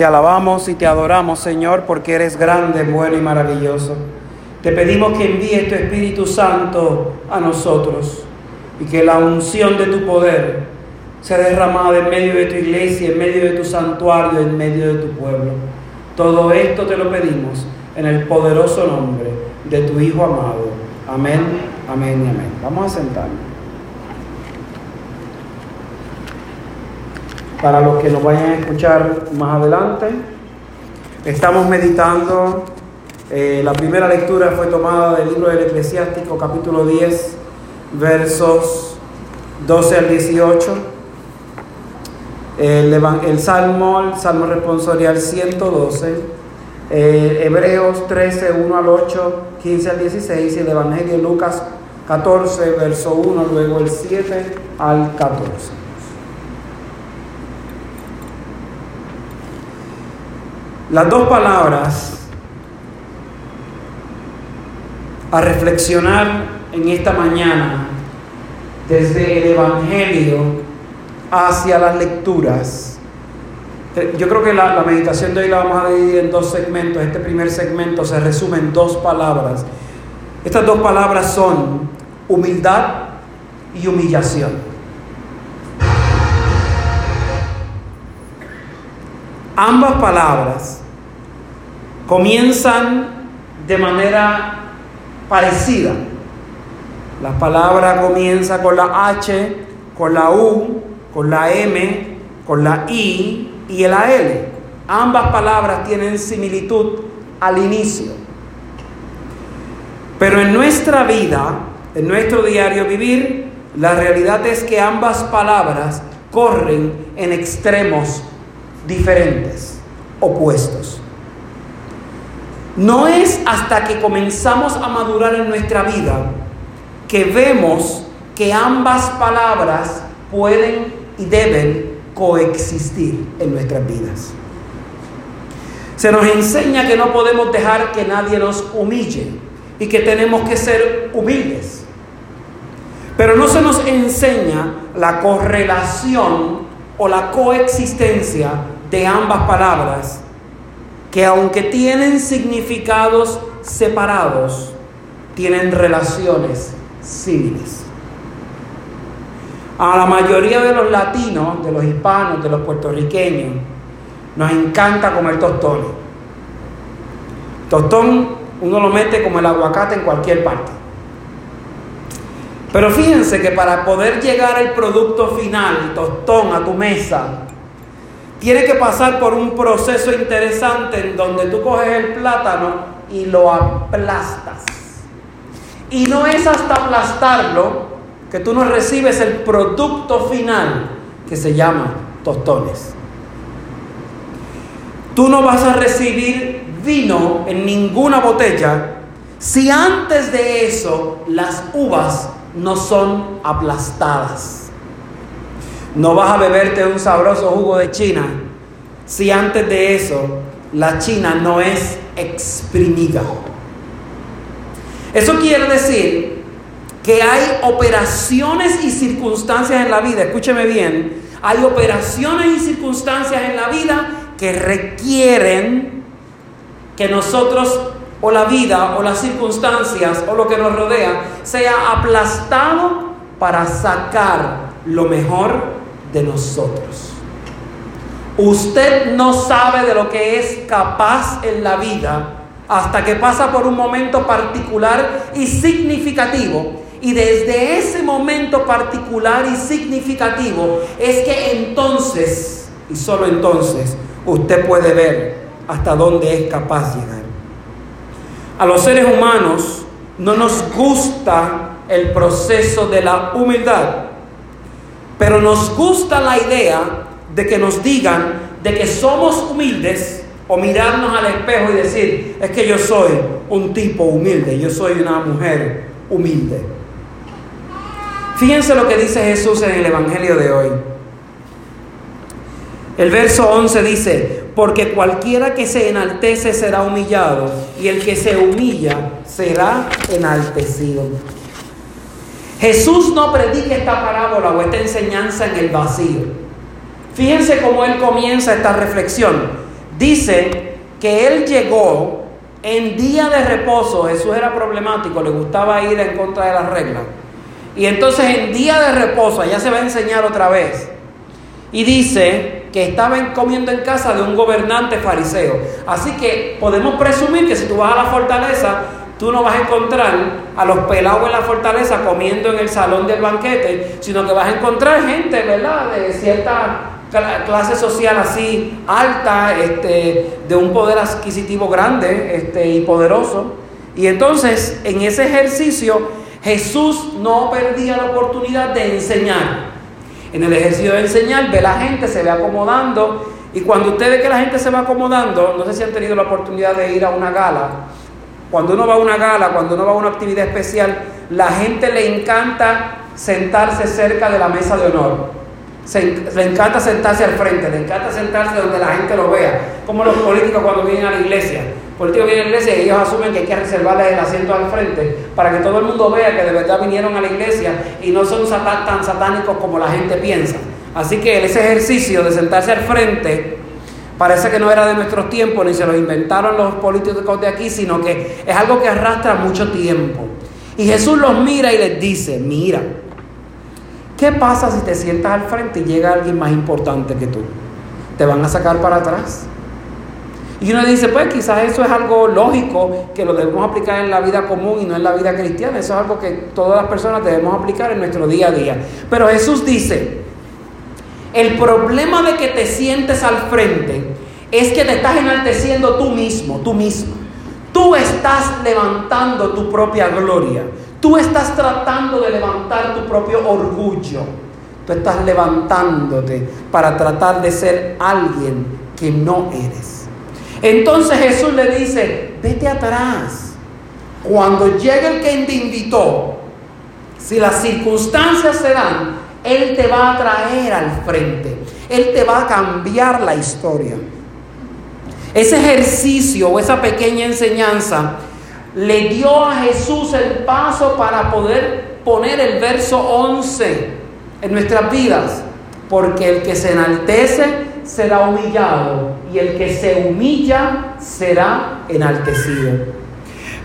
Te alabamos y te adoramos, Señor, porque eres grande, bueno y maravilloso. Te pedimos que envíes tu Espíritu Santo a nosotros y que la unción de tu poder sea derramada en medio de tu iglesia, en medio de tu santuario, en medio de tu pueblo. Todo esto te lo pedimos en el poderoso nombre de tu Hijo amado. Amén, amén y amén. Vamos a sentarnos. Para los que nos vayan a escuchar más adelante. Estamos meditando, eh, la primera lectura fue tomada del libro del Eclesiástico capítulo 10, versos 12 al 18. El, el Salmo, el Salmo responsorial 112, eh, Hebreos 13, 1 al 8, 15 al 16 y el Evangelio de Lucas 14, verso 1, luego el 7 al 14. Las dos palabras a reflexionar en esta mañana desde el Evangelio hacia las lecturas. Yo creo que la, meditación de hoy la vamos a dividir en dos segmentos. Este primer segmento se resume en dos palabras. Estas dos palabras son humildad y humillación. Ambas palabras comienzan de manera parecida. La palabra comienza con la H, con la U, con la M, con la I y la L. Ambas palabras tienen similitud al inicio. Pero en nuestra vida, en nuestro diario vivir, la realidad es que ambas palabras corren en extremos diferentes, opuestos. No es hasta que comenzamos a madurar en nuestra vida que vemos que ambas palabras pueden y deben coexistir en nuestras vidas. Se nos enseña que no podemos dejar que nadie nos humille y que tenemos que ser humildes. Pero no se nos enseña la correlación o la coexistencia de ambas palabras que aunque tienen significados separados, tienen relaciones civiles. A la mayoría de los latinos, de los hispanos, de los puertorriqueños, nos encanta comer tostones. Tostón uno lo mete como el aguacate en cualquier parte. Pero fíjense que para poder llegar al producto final, tostón, a tu mesa, tiene que pasar por un proceso interesante en donde tú coges el plátano y lo aplastas. Y no es hasta aplastarlo que tú no recibes el producto final que se llama tostones. Tú no vas a recibir vino en ninguna botella si antes de eso las uvas no son aplastadas. No vas a beberte un sabroso jugo de China si antes de eso la China no es exprimida. Eso quiere decir que hay operaciones y circunstancias en la vida, escúcheme bien, hay operaciones y circunstancias en la vida que requieren que nosotros o la vida o las circunstancias o lo que nos rodea sea aplastado para sacar lo mejor de nosotros. Usted no sabe de lo que es capaz en la vida hasta que pasa por un momento particular y significativo. Y desde ese momento particular y significativo es que entonces, y solo entonces, usted puede ver hasta dónde es capaz llegar. A los seres humanos no nos gusta el proceso de la humildad. Pero nos gusta la idea de que nos digan de que somos humildes o mirarnos al espejo y decir, es que yo soy un tipo humilde, yo soy una mujer humilde. Fíjense lo que dice Jesús en el Evangelio de hoy. El verso 11 dice, porque cualquiera que se enaltece será humillado y el que se humilla será enaltecido. Jesús no predica esta parábola o esta enseñanza en el vacío. Fíjense cómo él comienza esta reflexión. dice que él llegó en día de reposo. Jesús era problemático, le gustaba ir en contra de las reglas. Y entonces en día de reposo, allá se va a enseñar otra vez. Y dice que estaba comiendo en casa de un gobernante fariseo. Así que podemos presumir que si tú vas a la fortaleza, tú no vas a encontrar a los pelados en la fortaleza comiendo en el salón del banquete, sino que vas a encontrar gente, ¿verdad?, de cierta clase social así alta, este, de un poder adquisitivo grande este, y poderoso. Y entonces, en ese ejercicio, Jesús no perdía la oportunidad de enseñar. En el ejercicio de enseñar, ve la gente, se ve acomodando. Y cuando usted ve que la gente se va acomodando, no sé si han tenido la oportunidad de ir a una gala. Cuando uno va a una gala, cuando uno va a una actividad especial, la gente le encanta sentarse cerca de la mesa de honor. le encanta sentarse al frente, le encanta sentarse donde la gente lo vea. Como los políticos cuando vienen a la iglesia políticos vienen a la iglesia y ellos asumen que hay que reservarles el asiento al frente para que todo el mundo vea que de verdad vinieron a la iglesia y no son tan satánicos como la gente piensa. Así que ese ejercicio de sentarse al frente parece que no era de nuestros tiempos ni se lo inventaron los políticos de aquí, sino que es algo que arrastra mucho tiempo. Y Jesús los mira y les dice, mira, ¿qué pasa si te sientas al frente y llega alguien más importante que tú? ¿Te van a sacar para atrás? Y uno dice, pues quizás eso es algo lógico que lo debemos aplicar en la vida común y no en la vida cristiana. Eso es algo que todas las personas debemos aplicar en nuestro día a día. Pero Jesús dice, el problema de que te sientes al frente es que te estás enalteciendo tú mismo, tú mismo. Tú estás levantando tu propia gloria. Tú estás tratando de levantar tu propio orgullo. Tú estás levantándote para tratar de ser alguien que no eres. Entonces Jesús le dice, vete atrás. Cuando llegue el que te invitó, si las circunstancias se dan, Él te va a traer al frente. Él te va a cambiar la historia. Ese ejercicio o esa pequeña enseñanza le dio a Jesús el paso para poder poner el verso 11 en nuestras vidas. Porque el que se enaltece será humillado y el que se humilla será enaltecido.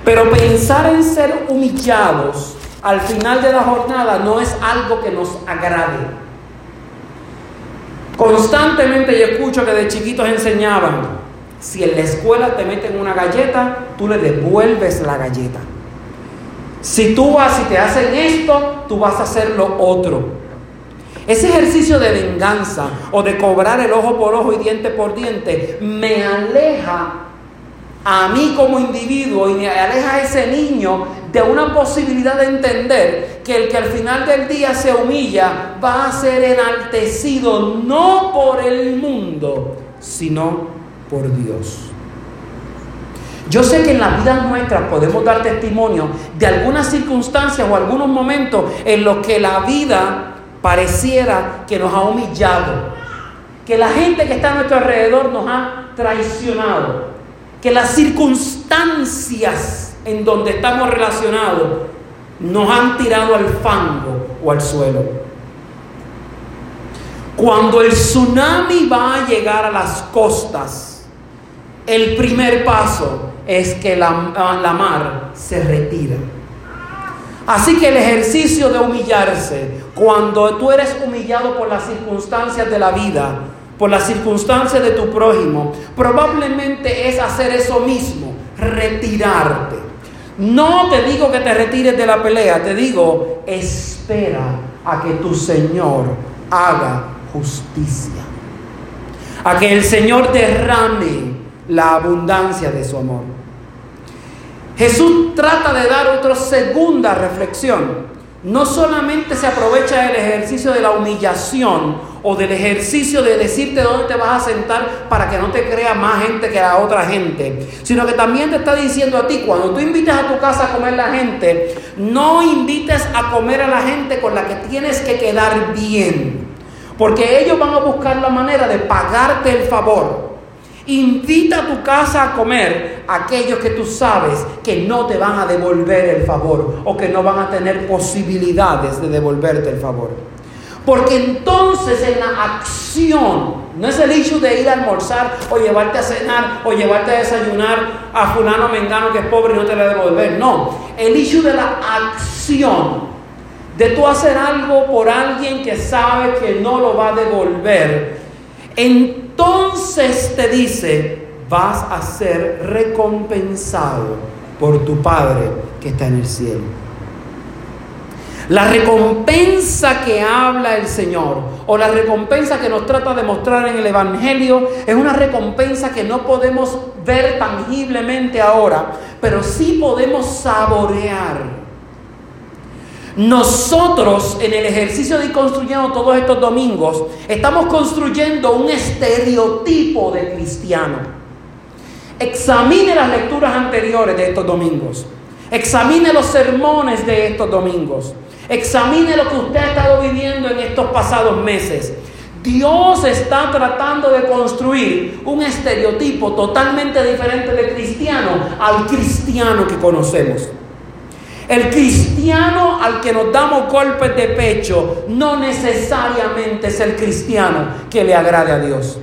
Pero pensar en ser humillados al final de la jornada no es algo que nos agrade. Constantemente yo escucho que de chiquitos enseñaban, si en la escuela te meten una galleta, tú le devuelves la galleta. Si tú vas y te hacen esto, tú vas a hacer lo otro. Ese ejercicio de venganza o de cobrar el ojo por ojo y diente por diente me aleja a mí como individuo y me aleja a ese niño de una posibilidad de entender que el que al final del día se humilla va a ser enaltecido no por el mundo, sino por Dios. Yo sé que en la vida nuestra podemos dar testimonio de algunas circunstancias o algunos momentos en los que la vida pareciera que nos ha humillado, que la gente que está a nuestro alrededor nos ha traicionado, que las circunstancias en donde estamos relacionados nos han tirado al fango o al suelo. Cuando el tsunami va a llegar a las costas, el primer paso es que la, la mar se retira. Así que el ejercicio de humillarse, cuando tú eres humillado por las circunstancias de la vida, por las circunstancias de tu prójimo, probablemente es hacer eso mismo, retirarte. No te digo que te retires de la pelea, te digo, espera a que tu Señor haga justicia. A que el Señor derrame la abundancia de su amor. Jesús trata de dar otra segunda reflexión. No solamente se aprovecha del ejercicio de la humillación o del ejercicio de decirte dónde te vas a sentar para que no te crea más gente que la otra gente, sino que también te está diciendo a ti, cuando tú invites a tu casa a comer la gente, no invites a comer a la gente con la que tienes que quedar bien, porque ellos van a buscar la manera de pagarte el favor. Invita a tu casa a comer a aquellos que tú sabes que no te van a devolver el favor o que no van a tener posibilidades de devolverte el favor. Porque entonces en la acción, no es el issue de ir a almorzar o llevarte a cenar o llevarte a desayunar a fulano mengano que es pobre y no te le devolver. No, el issue de la acción, de tú hacer algo por alguien que sabe que no lo va a devolver. Entonces te dice, vas a ser recompensado por tu Padre que está en el cielo. La recompensa que habla el Señor o la recompensa que nos trata de mostrar en el Evangelio es una recompensa que no podemos ver tangiblemente ahora, pero sí podemos saborear. Nosotros en el ejercicio de ir construyendo todos estos domingos, estamos construyendo un estereotipo de cristiano. Examine las lecturas anteriores de estos domingos. Examine los sermones de estos domingos. Examine lo que usted ha estado viviendo en estos pasados meses. Dios está tratando de construir un estereotipo totalmente diferente de cristiano al cristiano que conocemos. El cristiano al que nos damos golpes de pecho no necesariamente es el cristiano que le agrade a Dios.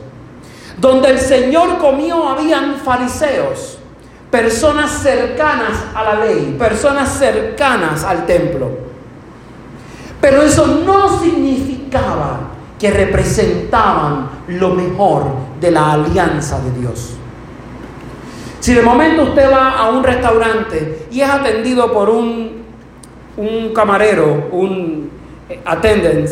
Donde el Señor comió habían fariseos, personas cercanas a la ley, personas cercanas al templo. Pero eso no significaba que representaban lo mejor de la alianza de Dios. Si de momento usted va a un restaurante y es atendido por un, un camarero, un eh, attendant,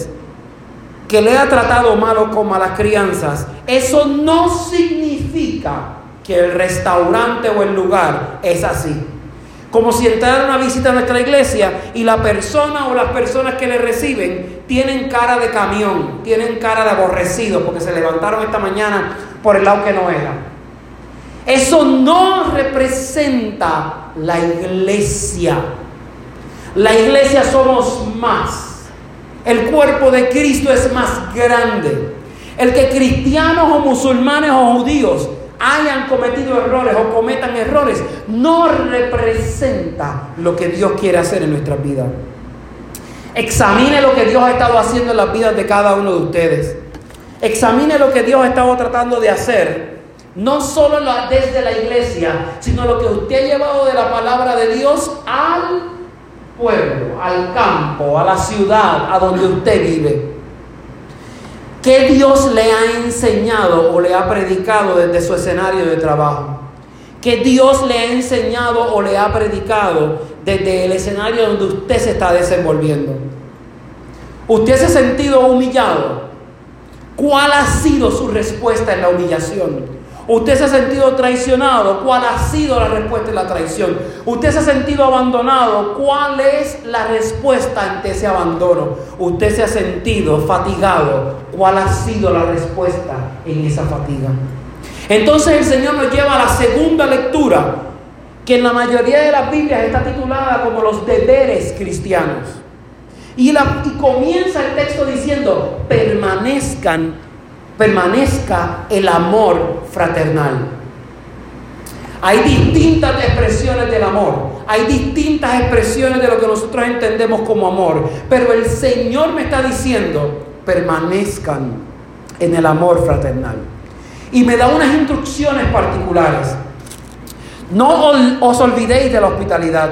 que le ha tratado malo con malas crianzas, eso no significa que el restaurante o el lugar es así. Como si entrara una visita a nuestra iglesia y la persona o las personas que le reciben tienen cara de camión, tienen cara de aborrecido porque se levantaron esta mañana por el lado que no era. Eso no representa la iglesia. La iglesia somos más. El cuerpo de Cristo es más grande. El que cristianos o musulmanes o judíos hayan cometido errores o cometan errores, no representa lo que Dios quiere hacer en nuestras vidas. Examine lo que Dios ha estado haciendo en las vidas de cada uno de ustedes. Examine lo que Dios ha estado tratando de hacer, no solo desde la iglesia, sino lo que usted ha llevado de la palabra de Dios al pueblo, al campo, a la ciudad, a donde usted vive. ¿Qué Dios le ha enseñado o le ha predicado desde su escenario de trabajo? ¿Qué Dios le ha enseñado o le ha predicado desde el escenario donde usted se está desenvolviendo? ¿Usted se ha sentido humillado? ¿Cuál ha sido su respuesta en la humillación? Usted se ha sentido traicionado. ¿Cuál ha sido la respuesta de la traición? Usted se ha sentido abandonado. ¿Cuál es la respuesta ante ese abandono? Usted se ha sentido fatigado. ¿Cuál ha sido la respuesta en esa fatiga? Entonces el Señor nos lleva a la segunda lectura, que en la mayoría de las Biblias está titulada como los deberes cristianos. Y, y comienza el texto diciendo, permanezcan permanezca el amor fraternal. Hay distintas expresiones del amor, hay distintas expresiones de lo que nosotros entendemos como amor, pero el Señor me está diciendo, permanezcan en el amor fraternal. Y me da unas instrucciones particulares. No os olvidéis de la hospitalidad,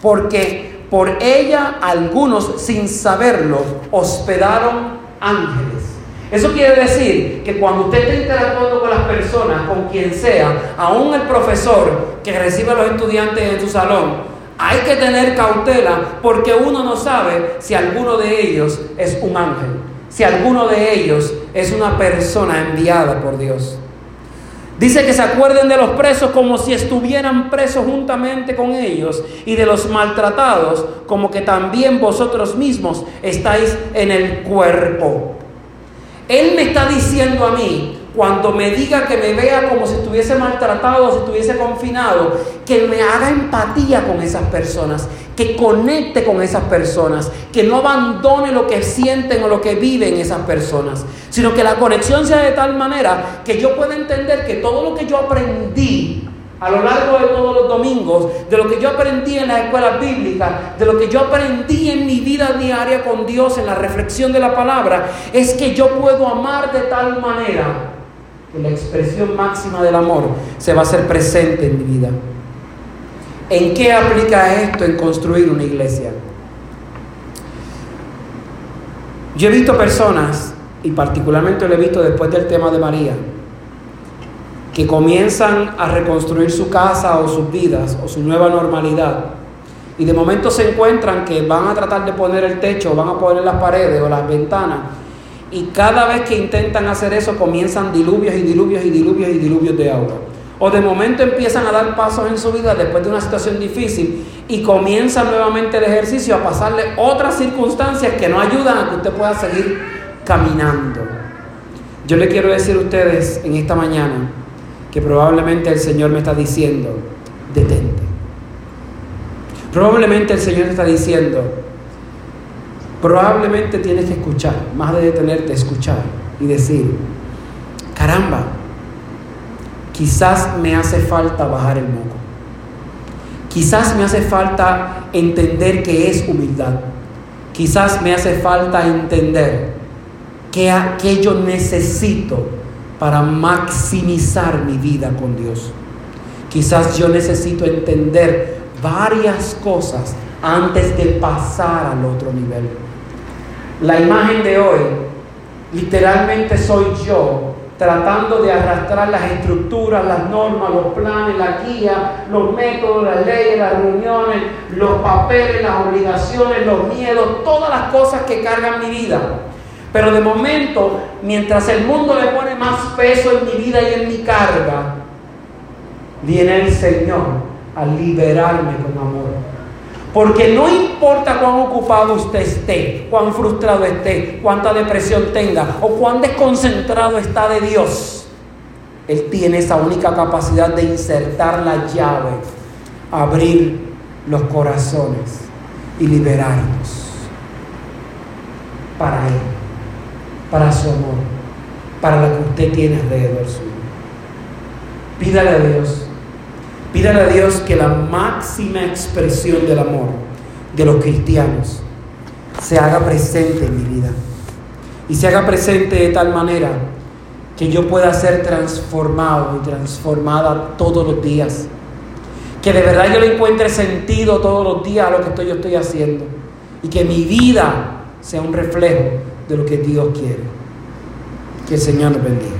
porque por ella algunos sin saberlo hospedaron ángeles. Eso quiere decir que cuando usted está interactuando con las personas, con quien sea, aún el profesor que recibe a los estudiantes en su salón, hay que tener cautela porque uno no sabe si alguno de ellos es un ángel, si alguno de ellos es una persona enviada por Dios. Dice que se acuerden de los presos como si estuvieran presos juntamente con ellos y de los maltratados como que también vosotros mismos estáis en el cuerpo. Él me está diciendo a mí, cuando me diga que me vea como si estuviese maltratado o si estuviese confinado, que me haga empatía con esas personas, que conecte con esas personas, que no abandone lo que sienten o lo que viven esas personas, sino que la conexión sea de tal manera que yo pueda entender que todo lo que yo aprendí a lo largo de todos los domingos, de lo que yo aprendí en las escuelas bíblicas, de lo que yo aprendí en mi vida diaria con Dios, en la reflexión de la palabra, es que yo puedo amar de tal manera que la expresión máxima del amor se va a hacer presente en mi vida. ¿En qué aplica esto en construir una iglesia? Yo he visto personas, y particularmente lo he visto después del tema de María, que comienzan a reconstruir su casa o sus vidas o su nueva normalidad. Y de momento se encuentran que van a tratar de poner el techo, van a poner las paredes o las ventanas. Y cada vez que intentan hacer eso comienzan diluvios y diluvios y diluvios y diluvios de agua. O de momento empiezan a dar pasos en su vida después de una situación difícil y comienzan nuevamente el ejercicio a pasarle otras circunstancias que no ayudan a que usted pueda seguir caminando. Yo le quiero decir a ustedes en esta mañana, que probablemente el Señor me está diciendo, detente. Probablemente el Señor está diciendo, probablemente tienes que escuchar, más de detenerte, escuchar y decir, caramba, quizás me hace falta bajar el moco. Quizás me hace falta entender que es humildad. Quizás me hace falta entender que, que yo necesito para maximizar mi vida con Dios. Quizás yo necesito entender varias cosas antes de pasar al otro nivel. La imagen de hoy literalmente soy yo tratando de arrastrar las estructuras, las normas, los planes, la guía, los métodos, las leyes, las reuniones, los papeles, las obligaciones, los miedos, todas las cosas que cargan mi vida pero de momento, mientras el mundo le pone más peso en mi vida y en mi carga, viene el Señor a liberarme con amor. Porque no importa cuán ocupado usted esté, cuán frustrado esté, cuánta depresión tenga o cuán desconcentrado está de Dios, Él tiene esa única capacidad de insertar la llave, abrir los corazones y liberarnos para Él para su amor, para lo que usted tiene alrededor suyo. Pídale a Dios, pídale a Dios que la máxima expresión del amor de los cristianos se haga presente en mi vida y se haga presente de tal manera que yo pueda ser transformado y transformada todos los días. Que de verdad yo le encuentre sentido todos los días a lo que estoy, yo estoy haciendo. Y que mi vida sea un reflejo de lo que Dios quiere. Que el Señor nos bendiga.